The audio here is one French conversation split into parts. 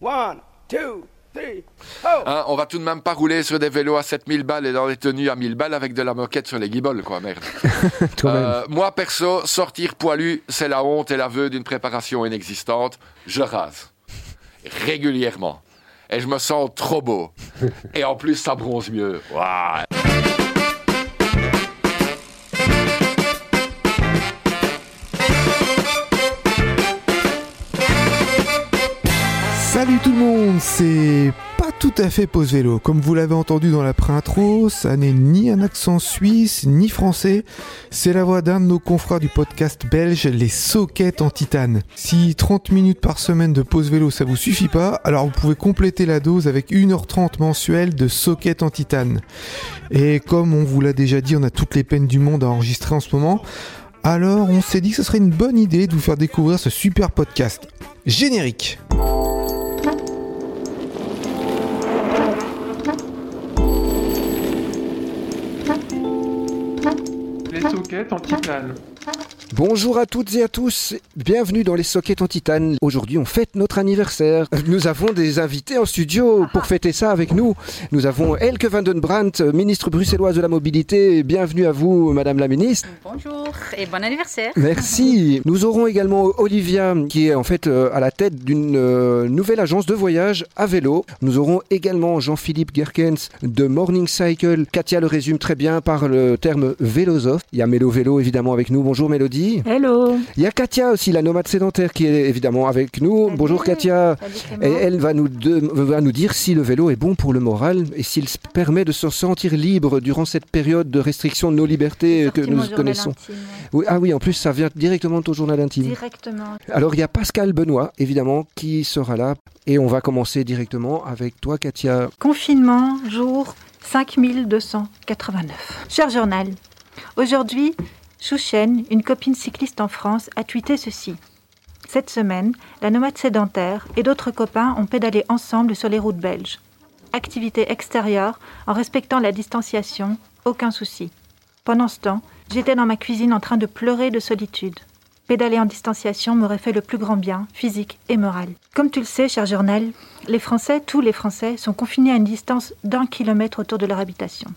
One, two, three, Hein, on va tout de même pas rouler sur des vélos à 7000 balles et dans des tenues à 1000 balles avec de la moquette sur les guibolles, quoi, merde. Euh, moi, perso, sortir poilu, c'est la honte et l'aveu d'une préparation inexistante. Je rase. Régulièrement. Et je me sens trop beau. Et en plus, ça bronze mieux. Waouh. Salut tout le monde, c'est pas tout à fait pause vélo. Comme vous l'avez entendu dans la pré-intro, ça n'est ni un accent suisse ni français. C'est la voix d'un de nos confrères du podcast belge, les Soquettes en titane. Si 30 minutes par semaine de pause vélo ça vous suffit pas, alors vous pouvez compléter la dose avec 1h30 mensuelle de Soquettes en titane. Et comme on vous l'a déjà dit, on a toutes les peines du monde à enregistrer en ce moment. Alors on s'est dit que ce serait une bonne idée de vous faire découvrir ce super podcast. Générique Les sockets en titane. Bonjour à toutes et à tous, bienvenue dans les Sockets en Titane. Aujourd'hui on fête notre anniversaire. Nous avons des invités en studio pour fêter ça avec nous. Nous avons Elke van den Brandt, ministre bruxelloise de la mobilité. Bienvenue à vous madame la ministre. Bonjour et bon anniversaire. Merci. Nous aurons également Olivia qui est en fait euh, à la tête d'une euh, nouvelle agence de voyage à vélo. Nous aurons également Jean-Philippe Gerkens de Morning Cycle. Katia le résume très bien par le terme vélosophe. Il y a Mélo Vélo évidemment avec nous. Bonjour Mélodie. Hello. Il y a Katia aussi, la nomade sédentaire, qui est évidemment avec nous. Salut. Bonjour Katia. Salut Et Clément. elle va nous, de- va nous dire si le vélo est bon pour le moral et s'il s- permet de se sentir libre durant cette période de restriction de nos libertés que nous connaissons. intime, ouais. Oui, ah oui, en plus, ça vient directement de ton journal intime. Directement. Alors, il y a Pascal Benoît, évidemment, qui sera là. Et on va commencer directement avec toi, Katia. Confinement, jour 5289. Cher journal, aujourd'hui, Chouchen, une copine cycliste en France, a tweeté ceci. Cette semaine, la nomade sédentaire et d'autres copains ont pédalé ensemble sur les routes belges. Activité extérieure, en respectant la distanciation, aucun souci. Pendant ce temps, j'étais dans ma cuisine en train de pleurer de solitude. Pédaler en distanciation m'aurait fait le plus grand bien, physique et moral. Comme tu le sais, cher journal, les Français, tous les Français, sont confinés à une distance d'un kilomètre autour de leur habitation.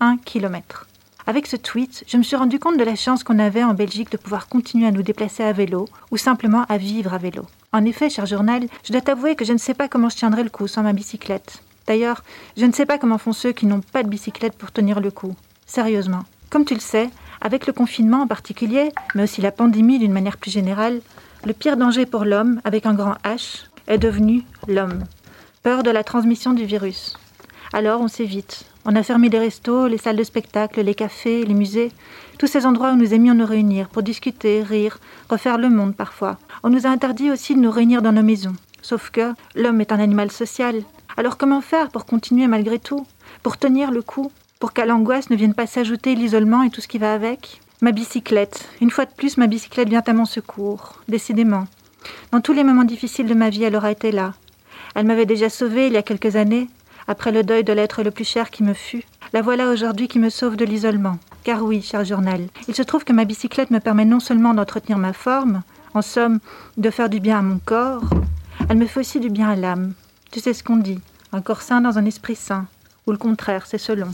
Un kilomètre. Avec ce tweet, je me suis rendu compte de la chance qu'on avait en Belgique de pouvoir continuer à nous déplacer à vélo ou simplement à vivre à vélo. En effet, cher journal, je dois t'avouer que je ne sais pas comment je tiendrai le coup sans ma bicyclette. D'ailleurs, je ne sais pas comment font ceux qui n'ont pas de bicyclette pour tenir le coup. Sérieusement. Comme tu le sais, avec le confinement en particulier, mais aussi la pandémie d'une manière plus générale, le pire danger pour l'homme, avec un grand H, est devenu l'homme. Peur de la transmission du virus. Alors on s'évite. On a fermé les restos, les salles de spectacle, les cafés, les musées, tous ces endroits où nous aimions nous réunir pour discuter, rire, refaire le monde parfois. On nous a interdit aussi de nous réunir dans nos maisons. Sauf que l'homme est un animal social. Alors comment faire pour continuer malgré tout? Pour tenir le coup? Pour qu'à l'angoisse ne vienne pas s'ajouter l'isolement et tout ce qui va avec? Ma bicyclette. Une fois de plus, ma bicyclette vient à mon secours. Décidément. Dans tous les moments difficiles de ma vie, elle aura été là. Elle m'avait déjà sauvée il y a quelques années, après le deuil de l'être le plus cher qui me fut. La voilà aujourd'hui qui me sauve de l'isolement. Car oui, cher journal, il se trouve que ma bicyclette me permet non seulement d'entretenir ma forme, en somme, de faire du bien à mon corps, elle me fait aussi du bien à l'âme. Tu sais ce qu'on dit, un corps sain dans un esprit sain, ou le contraire, c'est selon.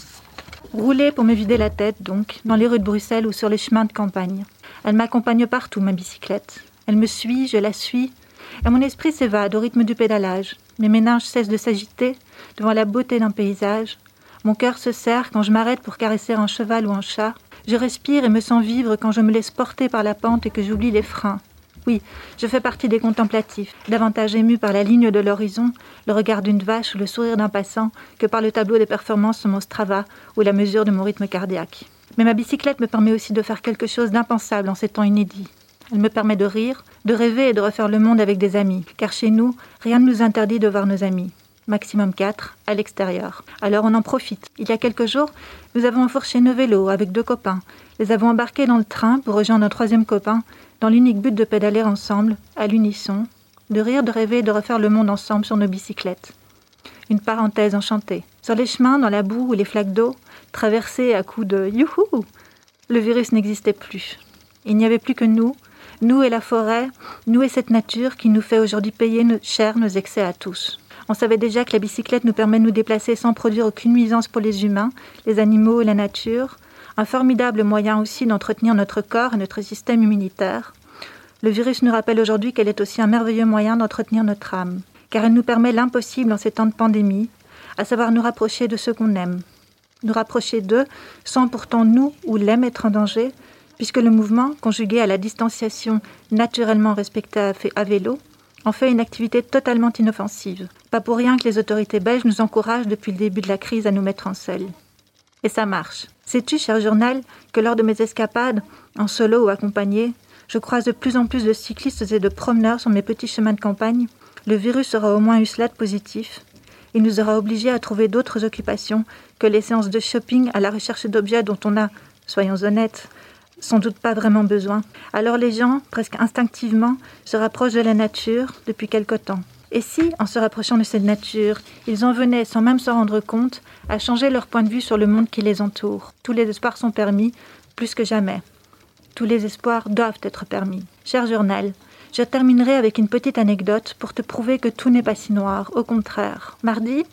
Rouler pour me vider la tête, donc, dans les rues de Bruxelles ou sur les chemins de campagne. Elle m'accompagne partout, ma bicyclette. Elle me suit, je la suis, et mon esprit s'évade au rythme du pédalage. Mes méninges cessent de s'agiter devant la beauté d'un paysage. Mon cœur se serre quand je m'arrête pour caresser un cheval ou un chat. Je respire et me sens vivre quand je me laisse porter par la pente et que j'oublie les freins. Oui, je fais partie des contemplatifs, davantage émus par la ligne de l'horizon, le regard d'une vache ou le sourire d'un passant que par le tableau des performances sur mon Strava ou la mesure de mon rythme cardiaque. Mais ma bicyclette me permet aussi de faire quelque chose d'impensable en ces temps inédits. Elle me permet de rire, de rêver et de refaire le monde avec des amis, car chez nous, rien ne nous interdit de voir nos amis. Maximum 4 à l'extérieur. Alors on en profite. Il y a quelques jours, nous avons enfourché nos vélos avec deux copains, les avons embarqués dans le train pour rejoindre un troisième copain, dans l'unique but de pédaler ensemble, à l'unisson, de rire, de rêver et de refaire le monde ensemble sur nos bicyclettes. Une parenthèse enchantée. Sur les chemins, dans la boue ou les flaques d'eau, traversés à coups de youhou, le virus n'existait plus. Il n'y avait plus que nous, Nous et la forêt, nous et cette nature qui nous fait aujourd'hui payer nos- cher nos excès à tous. On savait déjà que la bicyclette nous permet de nous déplacer sans produire aucune nuisance pour les humains, les animaux et la nature. Un formidable moyen aussi d'entretenir notre corps et notre système immunitaire. Le virus nous rappelle aujourd'hui qu'elle est aussi un merveilleux moyen d'entretenir notre âme, car elle nous permet l'impossible en ces temps de pandémie, à savoir nous rapprocher de ceux qu'on aime. Nous rapprocher d'eux sans pourtant nous ou l'aime être en danger, puisque le mouvement, conjugué à la distanciation naturellement respectée à vélo, en fait une activité totalement inoffensive. Pas pour rien que les autorités belges nous encouragent depuis le début de la crise à nous mettre en selle. Et ça marche. Sais-tu, cher journal, que lors de mes escapades, en solo ou accompagné, je croise de plus en plus de cyclistes et de promeneurs sur mes petits chemins de campagne Le virus aura au moins eu cela de positif. Il nous aura obligés à trouver d'autres occupations que les séances de shopping à la recherche d'objets dont on a, soyons honnêtes, sans doute pas vraiment besoin. Alors les gens, presque instinctivement, se rapprochent de la nature depuis quelque temps. Et si, en se rapprochant de cette nature, ils en venaient, sans même s'en rendre compte, à changer leur point de vue sur le monde qui les entoure? Tous les espoirs sont permis, plus que jamais. Tous les espoirs doivent être permis. Cher journal, je terminerai avec une petite anecdote pour te prouver que tout n'est pas si noir, au contraire. Mardi,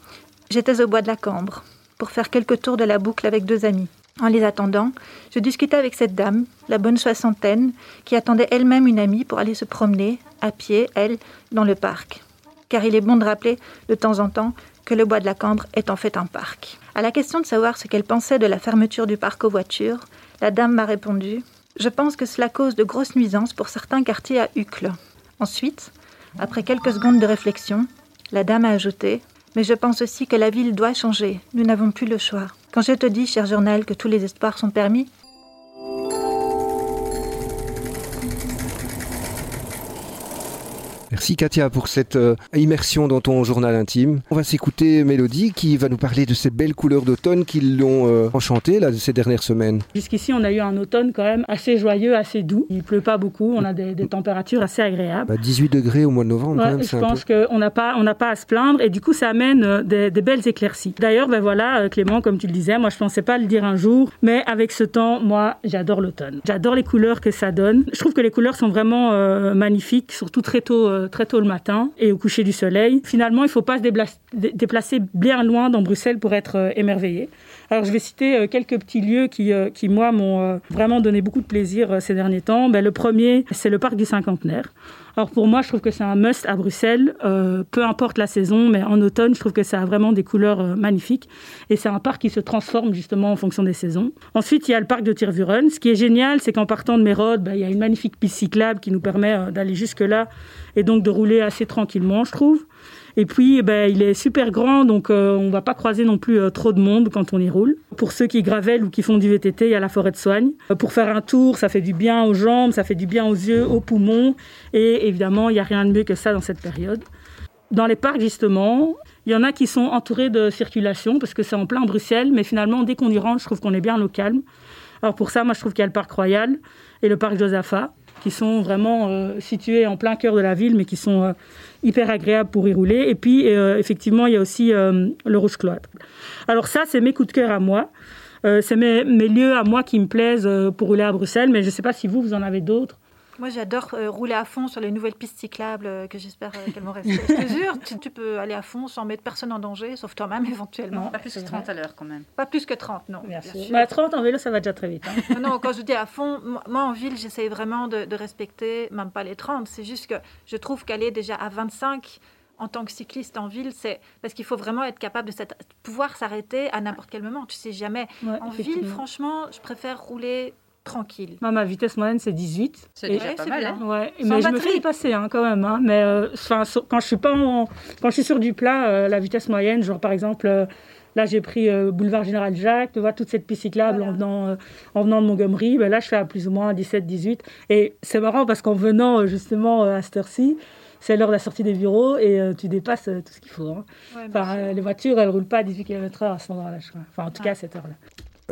j'étais au bois de la Cambre pour faire quelques tours de la boucle avec deux amis. En les attendant, je discutais avec cette dame, la bonne soixantaine, qui attendait elle-même une amie pour aller se promener, à pied, elle, dans le parc. Car il est bon de rappeler, de temps en temps, que le bois de la Cambre est en fait un parc. À la question de savoir ce qu'elle pensait de la fermeture du parc aux voitures, la dame m'a répondu Je pense que cela cause de grosses nuisances pour certains quartiers à Uccle. Ensuite, après quelques secondes de réflexion, la dame a ajouté Mais je pense aussi que la ville doit changer. Nous n'avons plus le choix. Quand je te dis, cher journal, que tous les espoirs sont permis, Merci Katia pour cette euh, immersion dans ton journal intime. On va s'écouter Mélodie qui va nous parler de ces belles couleurs d'automne qui l'ont euh, enchantée là, ces dernières semaines. Jusqu'ici, on a eu un automne quand même assez joyeux, assez doux. Il pleut pas beaucoup, on a des, des températures assez agréables. Bah, 18 degrés au mois de novembre, quand Ouais, même, je pense peu. qu'on n'a pas, on n'a pas à se plaindre et du coup ça amène euh, des, des belles éclaircies. D'ailleurs, ben voilà, Clément, comme tu le disais, moi je pensais pas le dire un jour, mais avec ce temps, moi j'adore l'automne. J'adore les couleurs que ça donne. Je trouve que les couleurs sont vraiment euh, magnifiques, surtout très tôt, très tôt le matin et au coucher du soleil. Finalement, il faut pas se déplacer bien loin dans Bruxelles pour être euh, émerveillé. Alors je vais citer euh, quelques petits lieux qui, euh, qui moi, m'ont vraiment donné beaucoup de plaisir ces derniers temps. Ben, le premier, c'est le parc du cinquantenaire. Alors pour moi, je trouve que c'est un must à Bruxelles, peu importe la saison, mais en automne, je trouve que ça a vraiment des couleurs magnifiques. Et c'est un parc qui se transforme justement en fonction des saisons. Ensuite, il y a le parc de Tirvuren. Ce qui est génial, c'est qu'en partant de Mérode, ben, il y a une magnifique piste cyclable qui nous permet d'aller jusque-là et donc de rouler assez tranquillement, je trouve. Et puis, ben, il est super grand, donc euh, on va pas croiser non plus euh, trop de monde quand on y roule. Pour ceux qui gravellent ou qui font du VTT, il y a la forêt de soigne. Euh, pour faire un tour, ça fait du bien aux jambes, ça fait du bien aux yeux, aux poumons. Et évidemment, il n'y a rien de mieux que ça dans cette période. Dans les parcs, justement, il y en a qui sont entourés de circulation parce que c'est en plein Bruxelles, mais finalement, dès qu'on y rentre, je trouve qu'on est bien au calme. Alors pour ça, moi, je trouve qu'il y a le parc Royal et le parc Josaphat qui sont vraiment euh, situés en plein cœur de la ville, mais qui sont euh, hyper agréables pour y rouler. Et puis, euh, effectivement, il y a aussi euh, le Rouge Cloître. Alors ça, c'est mes coups de cœur à moi. C'est mes, lieux à moi qui me plaisent pour rouler à Bruxelles, mais je ne sais pas si vous, vous en avez d'autres. Moi, j'adore euh, rouler à fond sur les nouvelles pistes cyclables euh, que j'espère euh, qu'elles vont rester. Je te jure, tu, tu peux aller à fond sans mettre personne en danger, sauf toi-même éventuellement. Non. Pas plus que 30 à l'heure quand même. Pas plus que 30, non. Bien bien sûr. sûr. Mais à 30 en vélo, ça va déjà très vite. hein. Non, non, quand je dis à fond, moi, en ville, j'essaye vraiment de, de respecter, même pas les 30. C'est juste que je trouve qu'aller déjà à 25 en tant que cycliste en ville, c'est parce qu'il faut vraiment être capable de pouvoir s'arrêter à n'importe quel moment. Tu sais jamais. Ouais, En ville, franchement, je préfère rouler tranquille. Moi, ma vitesse moyenne, c'est 18. C'est déjà pas c'est mal. bien. hein. Ouais, Sans mais je me batterie. fais y passer hein, quand même. hein. Mais euh, sur- quand je suis pas en- quand je suis sur du plat, euh, la vitesse moyenne, genre par exemple, euh, là j'ai pris euh, boulevard Général Jacques, tu vois toute cette piste cyclable Voilà. en venant euh, en venant de Montgomery. Ben là, je fais à plus ou moins 17, 18. Et c'est marrant parce qu'en venant euh, justement euh, à cette heure-ci, c'est l'heure de la sortie des bureaux et euh, tu dépasses euh, tout ce qu'il faut. hein. Ouais, Enfin, euh, les voitures, elles roulent pas à 18 km/h à ce moment-là, je crois. Enfin, en tout cas, à cette heure-là.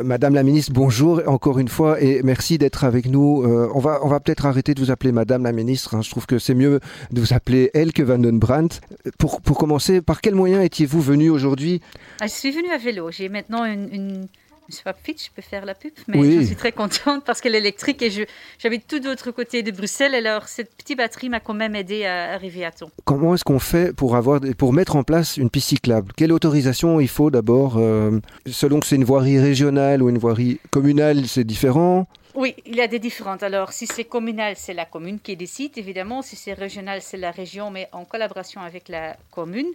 Madame la ministre, bonjour encore une fois et merci d'être avec nous. Euh, on va, on va peut-être arrêter de vous appeler Madame la ministre. hein. Je trouve que c'est mieux de vous appeler Elke van den Brandt. Pour, pour commencer, par quel moyen étiez-vous venu aujourd'hui? Ah, je suis venue à vélo. J'ai maintenant une, une- Swapfit, je peux faire la pub, mais Oui. je suis très contente parce qu'elle est électrique et j'habite tout de l'autre côté de Bruxelles. Alors, cette petite batterie m'a quand même aidé à arriver à temps. Comment est-ce qu'on fait pour, avoir, pour mettre en place une piste cyclable? Quelle autorisation il faut d'abord euh, Selon que c'est une voirie régionale ou une voirie communale, c'est différent? Oui, il y a des différentes. Alors, si c'est communal, c'est la commune qui décide, évidemment. Si c'est régional, c'est la région, mais en collaboration avec la commune.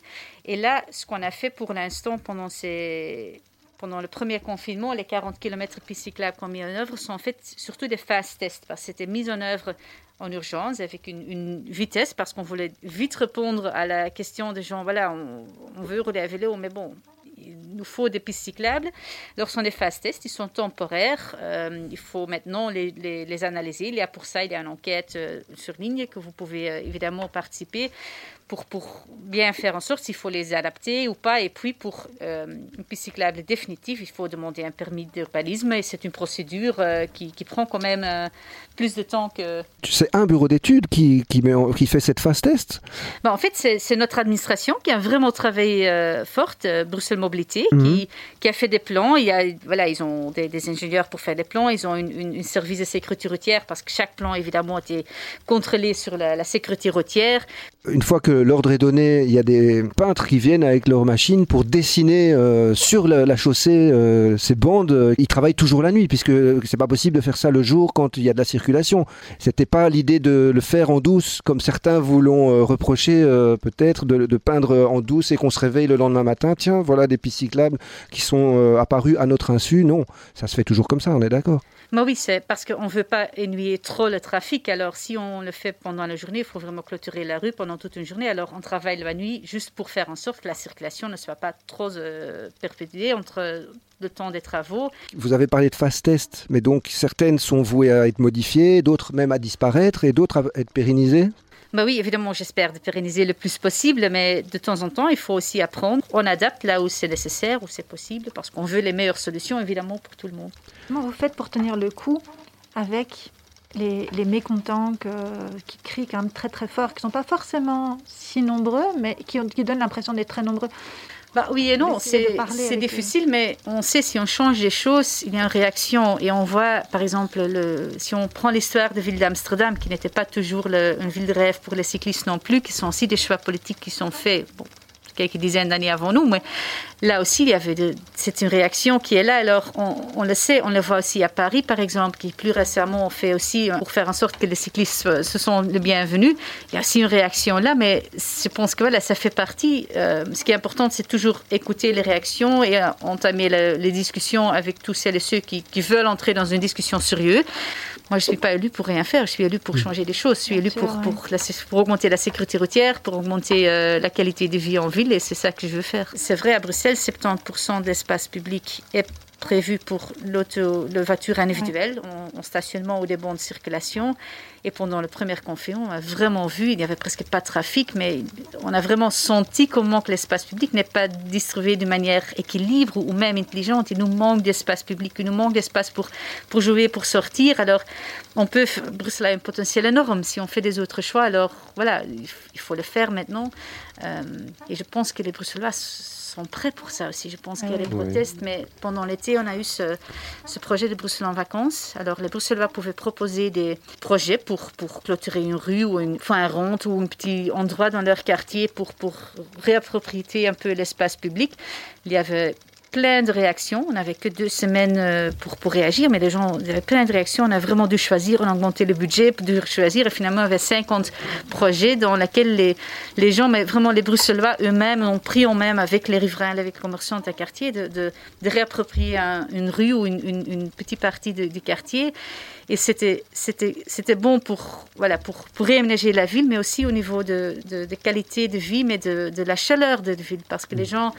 Et là, ce qu'on a fait pour l'instant pendant ces... Pendant le premier confinement, les 40 km pistes cyclables qu'on a mis en œuvre sont en fait surtout des fast tests parce que c'était mis en œuvre en urgence avec une, vitesse parce qu'on voulait vite répondre à la question des gens voilà, on, on veut rouler à vélo, mais bon, il nous faut des pistes cyclables. Ce sont des fast tests, ils sont temporaires. Euh, il faut maintenant les, les- les analyser. Il y a pour ça, il y a une enquête euh, sur ligne que vous pouvez euh, évidemment participer pour, pour bien faire en sorte s'il faut les adapter ou pas. Et puis, pour une piste cyclable définitive, il faut demander un permis d'urbanisme et c'est une procédure qui, qui prend quand même plus de temps que, C'est un bureau d'études qui, qui, met en- qui fait cette phase test? Bah, en fait, c'est notre administration qui a vraiment travaillé forte, euh, Mhm. qui, qui a fait des plans. Il y a, voilà, ils ont des, des ingénieurs pour faire des plans. Ils ont une, une- une service de sécurité routière parce que chaque plan, évidemment, était contrôlé sur la, la sécurité routière. Une fois que l'ordre est donné, il y a des peintres qui viennent avec leurs machines pour dessiner euh, sur la, chaussée euh, ces bandes. Ils travaillent toujours la nuit puisque c'est pas possible de faire ça le jour quand il y a de la circulation. C'était pas l'idée de le faire en douce comme certains vous l'ont euh, reproché euh, peut-être de, de peindre en douce et qu'on se réveille le lendemain matin. Tiens, voilà des pistes cyclables qui sont apparues à notre insu. Non, ça se fait toujours comme ça. On est d'accord. Mais oui, c'est parce qu'on ne veut pas ennuyer trop le trafic. Alors, si on le fait pendant la journée, il faut vraiment clôturer la rue pendant toute une journée. Alors, on travaille la nuit juste pour faire en sorte que la circulation ne soit pas trop euh, perpétuée entre le temps des travaux. Vous avez parlé de fast test, mais donc certaines sont vouées à être modifiées, d'autres même à disparaître et d'autres à être pérennisées? Bah oui, évidemment, j'espère de pérenniser le plus possible, mais de temps en temps, il faut aussi apprendre. On adapte là où c'est nécessaire, où c'est possible, parce qu'on veut les meilleures solutions, évidemment, pour tout le monde. Comment vous faites pour tenir le coup avec les, mécontents qui crient quand même très très fort, qui sont pas forcément si nombreux, mais qui donnent l'impression d'être très nombreux? Bah oui et non, de c'est eux. difficile, mais on sait si on change les choses, il y a une réaction. Et on voit, par exemple, le, si on prend l'histoire de ville d'Amsterdam, qui n'était pas toujours le- une ville de rêve pour les cyclistes non plus, qui sont aussi des choix politiques qui sont faits. Bon, quelques dizaines d'années avant nous, mais là aussi, il y avait c'est une réaction qui est là. Alors, on, le sait, on le voit aussi à Paris, par exemple, qui plus récemment ont fait aussi euh, pour faire en sorte que les cyclistes euh, se sont les bienvenus. Il y a aussi une réaction là, mais je pense que voilà, ça fait partie. euh, ce qui est important, c'est toujours écouter les réactions et entamer le- les discussions avec tous celles et ceux qui veulent entrer dans une discussion sérieuse. Moi, je ne suis pas élu pour rien faire, je suis élu pour changer les choses. Je suis Bien élu sûr, pour, ouais. pour, la- pour augmenter la sécurité routière, pour augmenter euh, la qualité de vie en ville, et c'est ça que je veux faire. C'est vrai, à Bruxelles, 70% de l'espace public est prévu pour l'auto, le voiture individuelle, en, en stationnement ou des bons de circulation. Et pendant le premier confinement, on a vraiment vu, il n'y avait presque pas de trafic, mais on a vraiment senti comment que l'espace public n'est pas distribué de manière équilibre ou même intelligente. Il nous manque d'espace public, il nous manque d'espace pour, pour jouer, pour sortir. Alors, on peut, Bruxelles a un potentiel énorme. Si on fait des autres choix, alors voilà, il faut le faire maintenant. Euh, et je pense que les Bruxellois sont prêts pour ça aussi. Je pense qu'il y a des Oui. protestes, mais pendant l'été, on a eu ce, ce projet de Bruxelles en vacances. Alors, les Bruxellois pouvaient proposer des projets pour, pour clôturer une rue ou une, enfin, un rond ou un petit endroit dans leur quartier pour, pour réapproprier un peu l'espace public. Il y avait plein de réactions. On n'avait que deux semaines euh, pour, pour réagir, mais les gens, avait plein de réactions. On a vraiment dû choisir, on a augmenté le budget pour dû choisir. Et finalement, y avait 50 projets dans lesquels les, les gens, mais vraiment les Bruxellois eux-mêmes, ont pris en même avec les riverains, avec les commerçants de quartier, de, de, de réapproprier un- une rue ou une, une- une petite partie de- du quartier. Et c'était, bon pour, voilà, pour, pour réaménager la ville, mais aussi au niveau de, de, de qualité de vie, mais de, de la chaleur de la ville, parce que les gens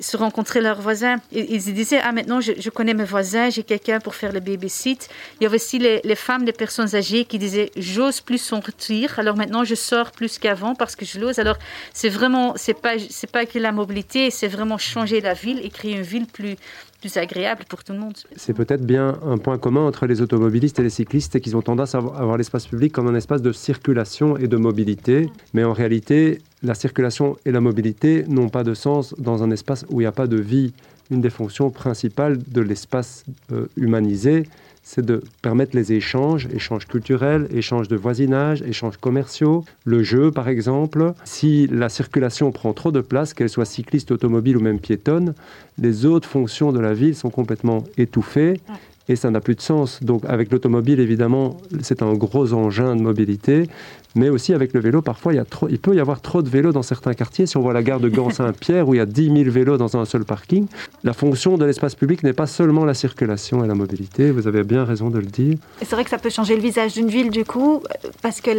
se rencontraient leurs voisins. Ils disaient, ah maintenant je, connais mes voisins, j'ai quelqu'un pour faire le babysit. Il y avait aussi les, les femmes, les personnes âgées qui disaient, j'ose plus sortir, alors maintenant je sors plus qu'avant parce que je l'ose. Alors c'est vraiment, c'est pas, c'est pas que la mobilité, c'est vraiment changer la ville et créer une ville plus, plus agréable pour tout le monde. C'est peut-être bien un point commun entre les automobilistes et les cyclistes, c'est qu'ils ont tendance à avoir l'espace public comme un espace de circulation et de mobilité. Mais en réalité, la circulation et la mobilité n'ont pas de sens dans un espace où il n'y a pas de vie une des fonctions principales de l'espace euh, humanisé, c'est de permettre les échanges, échanges culturels, échanges de voisinage, échanges commerciaux, le jeu par exemple. Si la circulation prend trop de place, qu'elle soit cycliste, automobile ou même piétonne, les autres fonctions de la ville sont complètement étouffées et ça n'a plus de sens. Donc avec l'automobile, évidemment, c'est un gros engin de mobilité, mais aussi avec le vélo, parfois il, peut y avoir trop de vélos dans certains quartiers. Si on voit la gare de Gand-Saint-Pierre où il y a 10 000 vélos dans un seul parking, la fonction de l'espace public n'est pas seulement la circulation et la mobilité. Vous avez bien raison de le dire. C'est vrai que ça peut changer le visage d'une ville du coup, parce que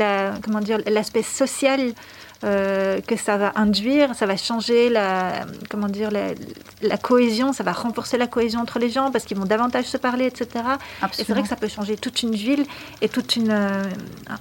l'aspect social euh, que ça va induire, ça va changer la, comment dire, la, la, cohésion, ça va renforcer la cohésion entre les gens parce qu'ils vont davantage se parler, etc. Et c'est vrai que ça peut changer toute une ville et toute une, euh,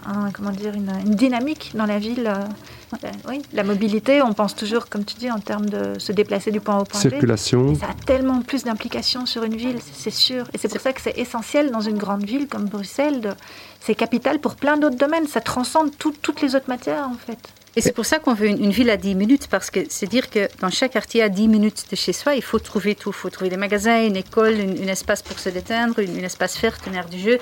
un, comment dire, une, une, dynamique dans la ville. Euh, oui, la mobilité, on pense toujours, comme tu dis, en termes de se déplacer du point A au point B. Circulation. Ça a tellement plus d'implications sur une ville, c'est sûr. Et c'est pour ça que c'est essentiel dans une grande ville comme Bruxelles. C'est capital pour plein d'autres domaines. Ça transcende tout, toutes les autres matières, en fait. Et c'est pour ça qu'on veut une, une, ville à 10 minutes, parce que c'est dire que dans chaque quartier à 10 minutes de chez soi, il faut trouver tout. Il faut trouver des magasins, une école, un espace pour se détendre, un espace vert, une aire du jeu.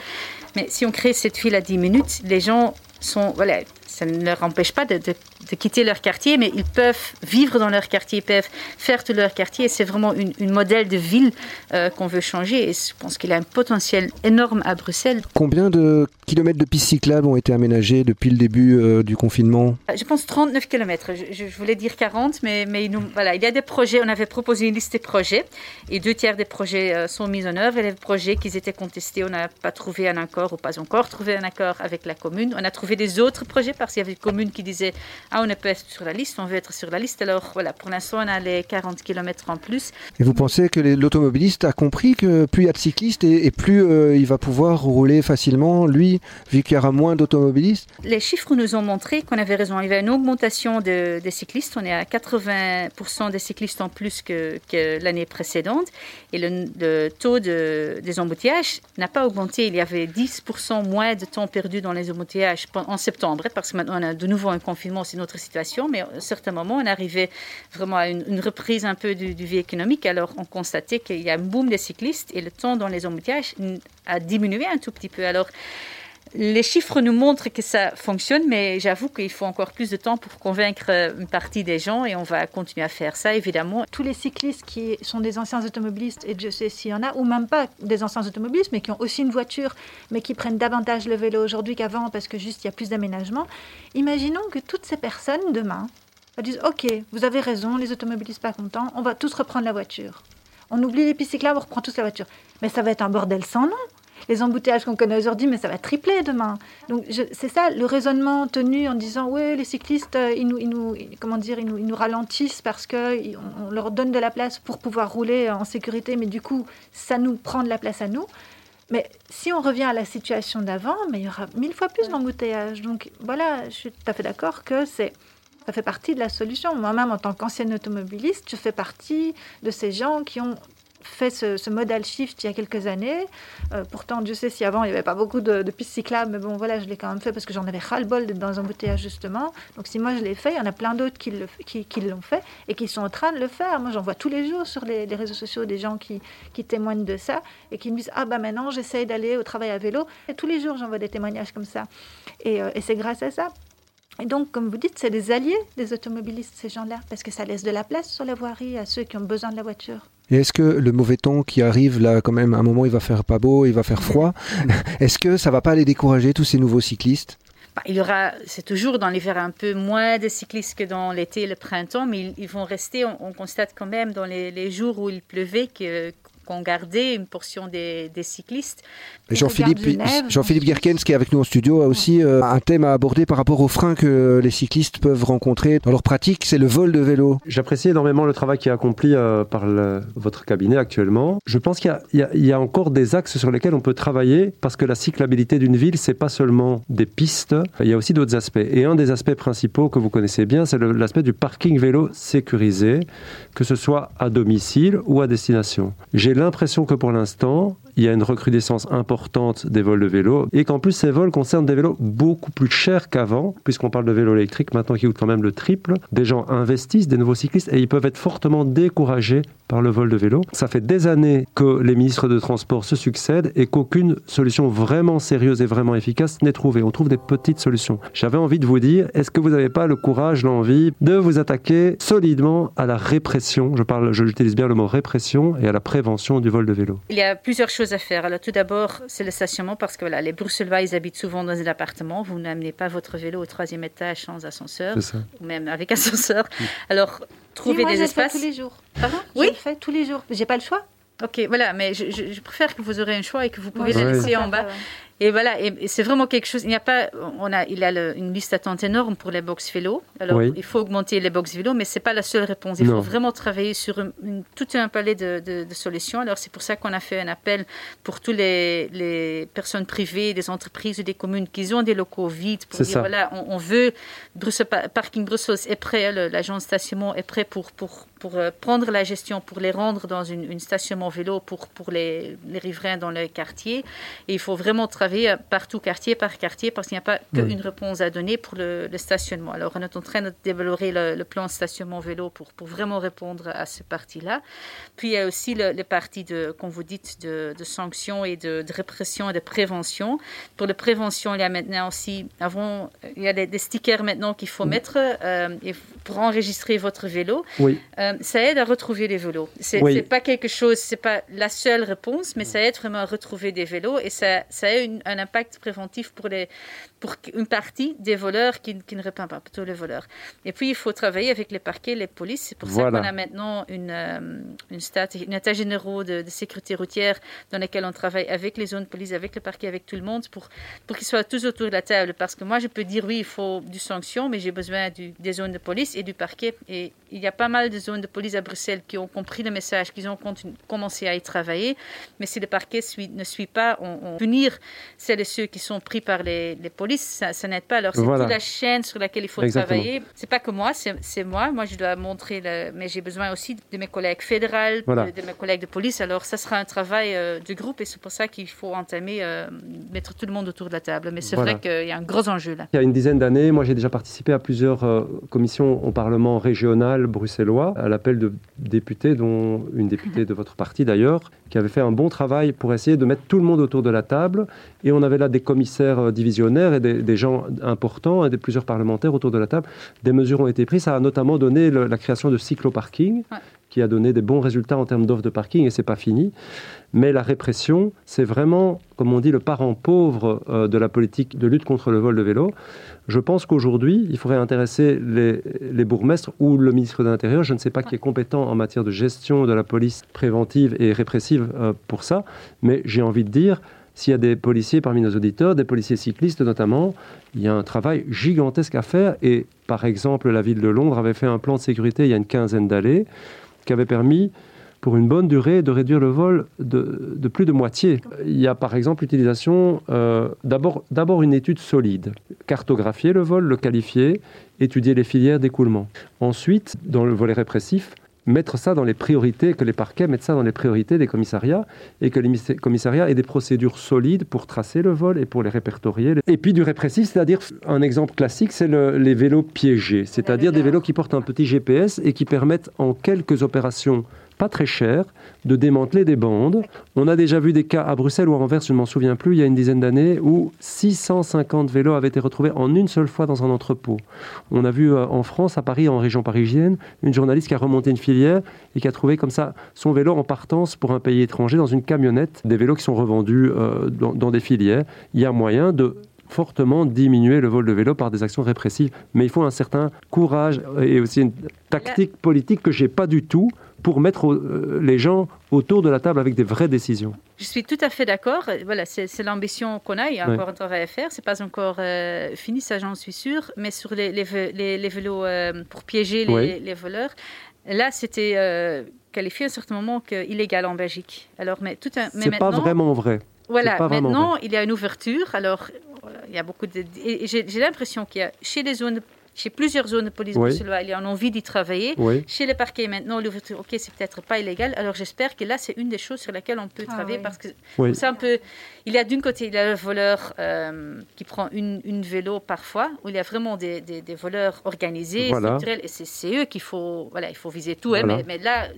Mais si on crée cette ville à 10 minutes, les gens sont, voilà, ça ne leur empêche pas de, de, de, quitter leur quartier, mais ils peuvent vivre dans leur quartier, ils peuvent faire tout leur quartier. C'est vraiment une, une, modèle de ville euh, qu'on veut changer. Et je pense qu'il a un potentiel énorme à Bruxelles. Combien de kilomètres de pistes cyclables ont été aménagés depuis le début euh, du confinement? Je pense 39 kilomètres. Je, je, voulais dire 40, mais, mais nous, voilà, il y a des projets. On avait proposé une liste de projets et deux tiers des projets euh, sont mis en œuvre. Et les projets qui étaient contestés, on n'a pas trouvé un accord ou pas encore trouvé un accord avec la commune. On a trouvé des autres projets parce qu'il y avait une commune qui disait Ah, on ne peut être sur la liste, on veut être sur la liste. Alors voilà, pour l'instant, on a les 40 km en plus. Et vous pensez que l'automobiliste a compris que plus il y a de cyclistes et, et plus euh, il va pouvoir rouler facilement, lui, vu qu'il y aura moins d'automobilistes? Les chiffres nous ont montré qu'on avait raison. Il y avait une augmentation de, des cyclistes. On est à 80% des cyclistes en plus que, que l'année précédente. Et le, le taux de, des embouteillages n'a pas augmenté. Il y avait 10% moins de temps perdu dans les embouteillages en septembre, parce que maintenant on a de nouveau un confinement, c'est une autre situation, mais à un certain moment, on arrivait vraiment à une, reprise un peu du, du, vie économique. Alors, on constatait qu'il y a un boom des cyclistes et le temps dans les embouteillages a diminué un tout petit peu. Alors, les chiffres nous montrent que ça fonctionne, mais j'avoue qu'il faut encore plus de temps pour convaincre une partie des gens et on va continuer à faire ça, évidemment. Tous les cyclistes qui sont des anciens automobilistes, et je sais s'il y en a, ou même pas des anciens automobilistes, mais qui ont aussi une voiture, mais qui prennent davantage le vélo aujourd'hui qu'avant parce que juste il y a plus d'aménagement, imaginons que toutes ces personnes, demain, disent Ok, vous avez raison, les automobilistes pas contents, on va tous reprendre la voiture. On oublie les pistes cyclables, on reprend tous la voiture. Mais ça va être un bordel sans nom les embouteillages qu'on connaît aujourd'hui, mais ça va tripler demain. Donc c'est ça le raisonnement tenu en disant oui, les cyclistes, euh, ils nous, ils nous, comment dire, ils nous, ils nous ralentissent parce que on, on leur donne de la place pour pouvoir rouler en sécurité, mais du coup, ça nous prend de la place à nous. Mais si on revient à la situation d'avant, mais il y aura mille fois plus d'embouteillages. Donc voilà, je suis tout à fait d'accord que c'est ça fait partie de la solution. Moi-même, en tant qu'ancienne automobiliste, je fais partie de ces gens qui ont fait ce, modal shift il y a quelques années. Euh, pourtant, Dieu sait si avant il n'y avait pas beaucoup de, de, pistes cyclables, mais bon, voilà, je l'ai quand même fait parce que j'en avais ras-le-bol d'être dans un embouteillage justement. Donc, si moi je l'ai fait, il y en a plein d'autres qui l'ont fait et qui sont en train de le faire. Moi, j'en vois tous les jours sur les, réseaux sociaux des gens qui, qui témoignent de ça et qui me disent Ah, bah maintenant, j'essaye d'aller au travail à vélo. Et tous les jours, j'en vois des témoignages comme ça. Et, euh, et c'est grâce à ça. Et donc, comme vous dites, c'est des alliés des automobilistes, ces gens-là, parce que ça laisse de la place sur la voirie à ceux qui ont besoin de la voiture. Et est-ce que le mauvais temps qui arrive, là, quand même, à un moment, il va faire pas beau, il va faire froid, est-ce que ça va pas les décourager, tous ces nouveaux cyclistes? Bah, il y aura, c'est toujours dans l'hiver un peu moins de cyclistes que dans l'été et le printemps, mais ils, vont rester, on, on, constate quand même dans les jours où il pleuvait que, qu'on gardait une portion des, des cyclistes. Jean-Philippe Jean Gerkens, qui est avec nous en studio, a aussi euh, un thème à aborder par rapport aux freins que les cyclistes peuvent rencontrer dans leur pratique, c'est le vol de vélo. J'apprécie énormément le travail qui est accompli euh, par le, votre cabinet actuellement. Je pense qu'il y, y, y, a encore des axes sur lesquels on peut travailler parce que la cyclabilité d'une ville, c'est pas seulement des pistes, il y a aussi d'autres aspects. Et un des aspects principaux que vous connaissez bien, c'est l'aspect du parking vélo sécurisé, que ce soit à domicile ou à destination. J'ai l'impression que pour l'instant, il y a une recrudescence importante des vols de vélos et qu'en plus ces vols concernent des vélos beaucoup plus chers qu'avant, puisqu'on parle de vélos électriques maintenant qui coûtent quand même le triple. Des gens investissent, des nouveaux cyclistes, et ils peuvent être fortement découragés par le vol de vélo. Ça fait des années que les ministres de Transport se succèdent et qu'aucune solution vraiment sérieuse et vraiment efficace n'est trouvée. On trouve des petites solutions. J'avais envie de vous dire, est-ce que vous n'avez pas le courage, l'envie de vous attaquer solidement à la répression? Je parle, je utilise bien le mot répression et à la prévention du vol de vélo. Il y a plusieurs choses à faire. Alors tout d'abord, c'est le stationnement parce que voilà, les Bruxellois, ils habitent souvent dans un appartement. Vous n'amenez pas votre vélo au troisième étage sans ascenseur, ou même avec ascenseur. Alors trouver moi, des je le espaces. fais tous les jours. Pardon? Oui? Je le fais tous les jours. J'ai pas le choix. Ok, voilà, mais je, je- je préfère que vous aurez un choix et que vous pouvez le Ouais. laisser en bas. Et voilà, et, et c'est vraiment quelque chose. Il n'y a pas, on a, il a le- une liste d'attente énorme pour les box vélo. Alors, Oui. il faut augmenter les box vélo, mais c'est pas la seule réponse. Il Non. faut vraiment travailler sur une- une- tout un palais de, de- de solutions. Alors, c'est pour ça qu'on a fait un appel pour tous les, les personnes privées, des entreprises ou des communes qui ont des locaux vides pour dire ça. voilà, on, on veut Bruxelles, Parking Brussels est prêt, le- l'agence de stationnement est prêt pour pour pour euh, prendre la gestion, pour les rendre dans une, une stationnement vélo pour pour les, les riverains dans le quartier. Et il faut vraiment travailler euh, partout, quartier par quartier, parce qu'il n'y a pas Oui. qu'une réponse à donner pour le, le stationnement. Alors, on est en train de développer le, le plan stationnement vélo pour, pour vraiment répondre à ce parti-là. Puis, il y a aussi le, le parti, de, comme vous dites, de, de sanctions et de, de répression et de prévention. Pour la prévention, il y a maintenant aussi, avant, il y a des, des stickers maintenant qu'il faut mettre euh, et pour enregistrer votre vélo. Oui. Euh, ça aide à retrouver les vélos. C'est c'est pas quelque chose, c'est pas la seule réponse, mais ça aide vraiment à retrouver des vélos et ça, ça a une- un impact préventif pour, les, pour une partie des voleurs qui, qui ne répondent pas, plutôt les voleurs. Et puis, il faut travailler avec les parquets, les polices. C'est pour Voilà. ça qu'on a maintenant une, euh, une, stat, une état généraux de, de sécurité routière dans lequel on travaille avec les zones de police, avec le parquet, avec tout le monde pour, pour qu'ils soient tous autour de la table. Parce que moi, je peux dire oui, il faut du sanction, mais j'ai besoin du- des zones de police et du parquet. Et il y a pas mal de zones de police à Bruxelles qui ont compris le message, qui ont commencé à y travailler. Mais si le parquet suit- ne suit pas, on, on punir celles et ceux qui sont pris par les, les polices, ça, ça n'aide pas. Alors c'est Voilà. toute la chaîne sur laquelle il faut Exactement. travailler. C'est pas que moi, c'est moi. Moi, je dois montrer, le... mais j'ai besoin aussi de mes collègues fédérales, Voilà. de, de mes collègues de police. Alors ça sera un travail euh, de groupe et c'est pour ça qu'il faut entamer, euh, mettre tout le monde autour de la table. Mais c'est Voilà. vrai qu'il y a un gros enjeu là. Il y a une dizaine d'années, moi j'ai déjà participé à plusieurs euh, commissions au Parlement régional bruxellois, à l'appel de députés, dont une députée de votre parti d'ailleurs, qui avait fait un bon travail pour essayer de mettre tout le monde autour de la table. Et on avait là des commissaires euh, divisionnaires et des, des gens importants, et des plusieurs parlementaires autour de la table. Des mesures ont été prises. Ça a notamment donné le- la création de cycloparking, Ouais. qui a donné des bons résultats en termes d'offres de parking, et c'est pas fini. Mais la répression, c'est vraiment, comme on dit, le parent pauvre euh, de la politique de lutte contre le vol de vélo. Je pense qu'aujourd'hui, il faudrait intéresser les, les bourgmestres ou le ministre de l'Intérieur, je ne sais pas qui est compétent en matière de gestion de la police préventive et répressive euh, pour ça, mais j'ai envie de dire, s'il y a des policiers parmi nos auditeurs, des policiers cyclistes notamment, il y a un travail gigantesque à faire. Et par exemple, la ville de Londres avait fait un plan de sécurité il y a une quinzaine d'années qui avait permis pour une bonne durée de réduire le vol de, plus de moitié. Il y a par exemple l'utilisation euh, d'abord d'abord une étude solide, cartographier le vol, le qualifier, étudier les filières d'écoulement. Ensuite, dans le volet répressif, mettre ça dans les priorités, que les parquets mettent ça dans les priorités des commissariats et que les mis- commissariats aient des procédures solides pour tracer le vol et pour les répertorier. Et puis du répressif, c'est-à-dire un exemple classique, c'est le- les vélos piégés, c'est-à-dire des vélos qui portent un petit GPS et qui permettent en quelques opérations pas très chères de démanteler des bandes. On a déjà vu des cas à Bruxelles ou à Anvers, je ne m'en souviens plus, il y a une dizaine d'années, où 650 vélos avaient été retrouvés en une seule fois dans un entrepôt. On a vu euh, en France, à Paris, en région parisienne, une journaliste qui a remonté une filière et qui a trouvé comme ça son vélo en partance pour un pays étranger dans une camionnette. Des vélos qui sont revendus euh, dans, dans des filières. Il y a moyen de fortement diminuer le vol de vélo par des actions répressives. Mais il faut un certain courage et aussi une tactique politique que j'ai pas du tout pour mettre euh, les gens autour de la table avec des vraies décisions. Je suis tout à fait d'accord. Voilà, c'est l'ambition qu'on a. Il y a Ouais. encore un travail à faire. C'est pas encore euh, fini, ça j'en suis sûre. Mais sur les, les, vé- les- les vélos euh, pour piéger les, voleurs, là c'était euh, qualifié à un certain moment que illégal en Belgique. Alors, mais tout un, C'est pas vraiment vrai. Voilà, maintenant il y a une ouverture. Alors, il y a beaucoup de. j'ai l'impression qu'il y a chez les zones chez plusieurs zones de police Oui. il y a une envie d'y travailler. Oui. Chez les parquets maintenant, l'ouverture, ok, c'est peut-être pas illégal. Alors j'espère que là, c'est une des choses sur lesquelles on peut Ah travailler oui. parce que Oui. c'est un peu. Il y a d'une côté, il y a le voleur euh, qui prend une, une vélo parfois, où il y a vraiment des, des- des voleurs organisés, Voilà. structurels, et c'est c'est eux qu'il faut, voilà, il faut viser tout. hein, mais, mais là,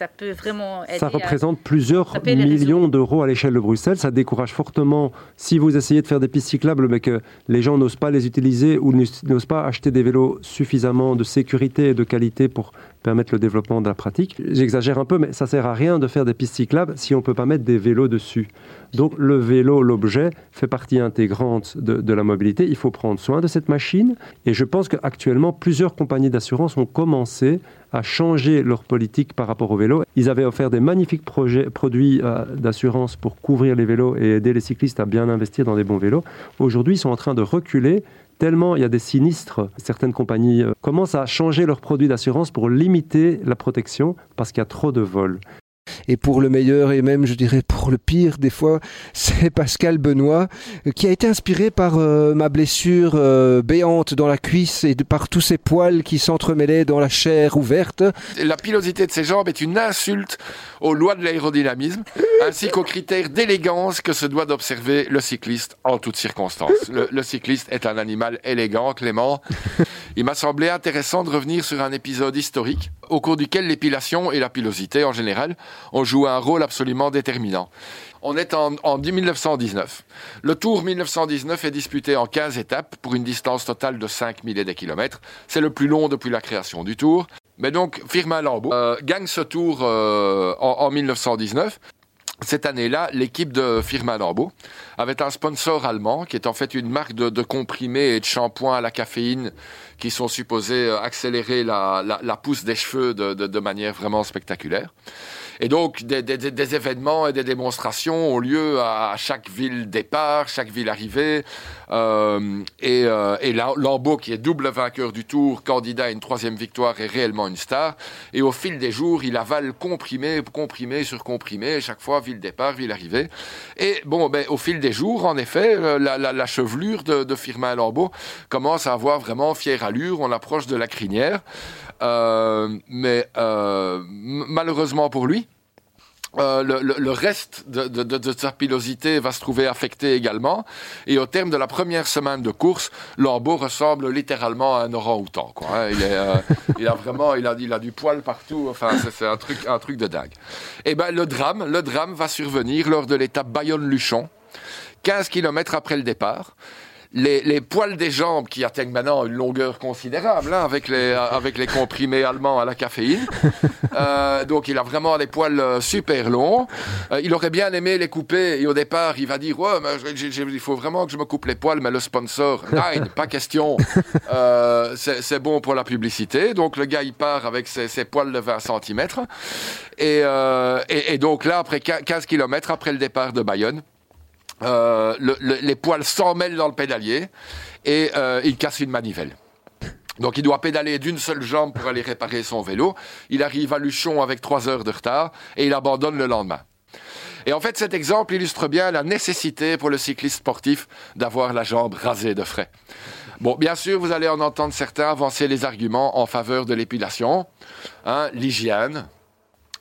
ça peut vraiment aider. Ça à- représente plusieurs millions d'euros à l'échelle de Bruxelles. Ça décourage fortement si vous essayez de faire des pistes cyclables, mais que les gens n'osent pas les utiliser ou n'osent pas acheter des vélos suffisamment de sécurité et de qualité pour permettre le développement de la pratique. J'exagère un peu, mais ça sert à rien de faire des pistes cyclables si on ne peut pas mettre des vélos dessus. Donc le vélo, l'objet, fait partie intégrante de, la mobilité. Il faut prendre soin de cette machine. Et je pense qu'actuellement, plusieurs compagnies d'assurance ont commencé à changer leur politique par rapport au vélo. Ils avaient offert des magnifiques projets, produits euh, d'assurance pour couvrir les vélos et aider les cyclistes à bien investir dans des bons vélos. Aujourd'hui, ils sont en train de reculer tellement il y a des sinistres. Certaines compagnies euh, commencent à changer leurs produits d'assurance pour limiter la protection parce qu'il y a trop de vols. Et pour le meilleur et même, je dirais, pour le pire, des fois, c'est Pascal Benoît euh, qui a été inspiré par euh, ma blessure euh, béante dans la cuisse et de, par tous ces poils qui s'entremêlaient dans la chair ouverte. La pilosité de ses jambes est une insulte aux lois de l'aérodynamisme, ainsi qu'aux critères d'élégance que se doit d'observer le cycliste en toutes circonstances. Le, le cycliste est un animal élégant, Clément. Il m'a semblé intéressant de revenir sur un épisode historique au cours duquel l'épilation et la pilosité en général ont joué un rôle absolument déterminant. On est en, en 1919. Le Tour 1919 est disputé en 15 étapes pour une distance totale de 5 milliers de kilomètres. C'est le plus long depuis la création du Tour. Mais donc, Firmin Lambeau euh, gagne ce Tour euh, en 1919. Cette année-là, l'équipe de Firmin Lambeau avait un sponsor allemand qui est en fait une marque de, comprimés et de shampoings à la caféine qui sont supposés accélérer la, pousse des cheveux de manière vraiment spectaculaire. Et donc, des, des, des, événements et des démonstrations ont lieu à, chaque ville départ, chaque ville arrivée. Euh, et euh, Lambeau, qui est double vainqueur du Tour, candidat à une troisième victoire, est réellement une star. Et au fil des jours, il avale comprimé, comprimé sur comprimé, chaque fois, ville départ, ville arrivée. Et bon, ben, au fil des jours, en effet, la, la, la chevelure de, de Firmin Lambeau commence à avoir vraiment fière allure. On approche de la crinière. Euh, mais euh, malheureusement pour lui, euh, le, reste de, sa pilosité va se trouver affecté également. Et au terme de la première semaine de course, Lambeau ressemble littéralement à un orang-outan. Hein. il, a vraiment, il a, du poil partout. Enfin, c'est un truc, un truc de dingue. Et ben le drame, le drame va survenir lors de l'étape Bayonne-Luchon, 15 km après le départ les, les, poils des jambes qui atteignent maintenant une longueur considérable hein, avec, les, avec les comprimés allemands à la caféine. Euh, donc il a vraiment des poils super longs. Euh, il aurait bien aimé les couper et au départ il va dire ouais, mais j ai, j ai, il faut vraiment que je me coupe les poils mais le sponsor, nein, pas question. Euh, C'est bon pour la publicité. Donc le gars il part avec ses, ses poils de 20 cm. Et, et, et donc là après 15 km après le départ de Bayonne, euh, le, le, les poils s'en mêlent dans le pédalier et euh, il casse une manivelle. Donc il doit pédaler d'une seule jambe pour aller réparer son vélo. Il arrive à Luchon avec trois heures de retard et il abandonne le lendemain. Et en fait, cet exemple illustre bien la nécessité pour le cycliste sportif d'avoir la jambe rasée de frais. Bon, bien sûr, vous allez en entendre certains avancer les arguments en faveur de l'épilation, hein, l'hygiène,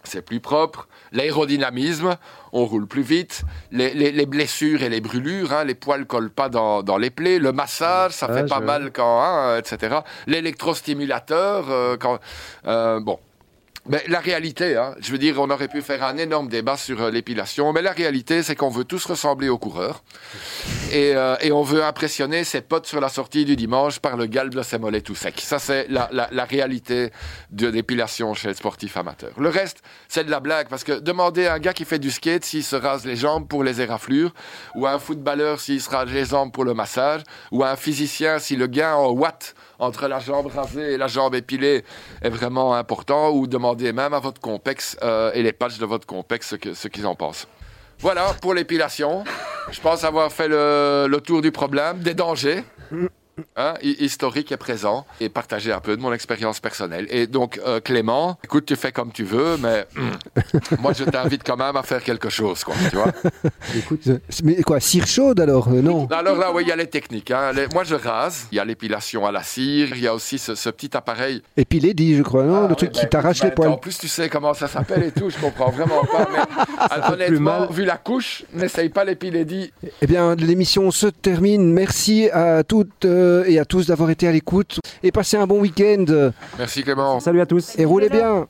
c'est plus propre. L'aérodynamisme, on roule plus vite. Les, les, les blessures et les brûlures, hein, les poils collent pas dans, dans les plaies. Le massage, ça fait pas mal quand, hein, etc. L'électrostimulateur, euh, quand, euh, bon. Mais la réalité, hein, je veux dire, on aurait pu faire un énorme débat sur euh, l'épilation, mais la réalité, c'est qu'on veut tous ressembler aux coureurs. Et, euh, et, on veut impressionner ses potes sur la sortie du dimanche par le galbe de ses mollets tout sec. Ça, c'est la, la, la, réalité de l'épilation chez les sportifs amateurs. Le reste, c'est de la blague, parce que demander à un gars qui fait du skate s'il se rase les jambes pour les éraflures, ou à un footballeur s'il se rase les jambes pour le massage, ou à un physicien si le gain en watts entre la jambe rasée et la jambe épilée est vraiment important, ou demander même à votre complexe euh, et les patchs de votre complexe ce qu'ils ce en pensent. Voilà pour l'épilation. Je pense avoir fait le, tour du problème, des dangers. Hein, hi- historique et présent, et partager un peu de mon expérience personnelle. Et donc, euh, Clément, écoute, tu fais comme tu veux, mais hum, moi, je t'invite quand même à faire quelque chose, quoi, tu vois. Écoute, Mais quoi, cire chaude alors Euh, Non? Alors là, oui, il y a les techniques. hein. Les- moi, je rase. Il y a l'épilation à la cire. Il y a aussi ce, ce petit appareil. Lady, je crois, non? Ah, Le oui, truc qui t'arrache ben, les poils. En plus, tu sais comment ça s'appelle et tout. Je comprends vraiment pas. Mais honnêtement, vu la couche, n'essaye pas l'épiler dit. Eh bien, l'émission se termine. Merci à toutes euh, et à tous d'avoir été à l'écoute. Et passez un bon week-end. Merci Clément. salut à tous. Et roulez bien.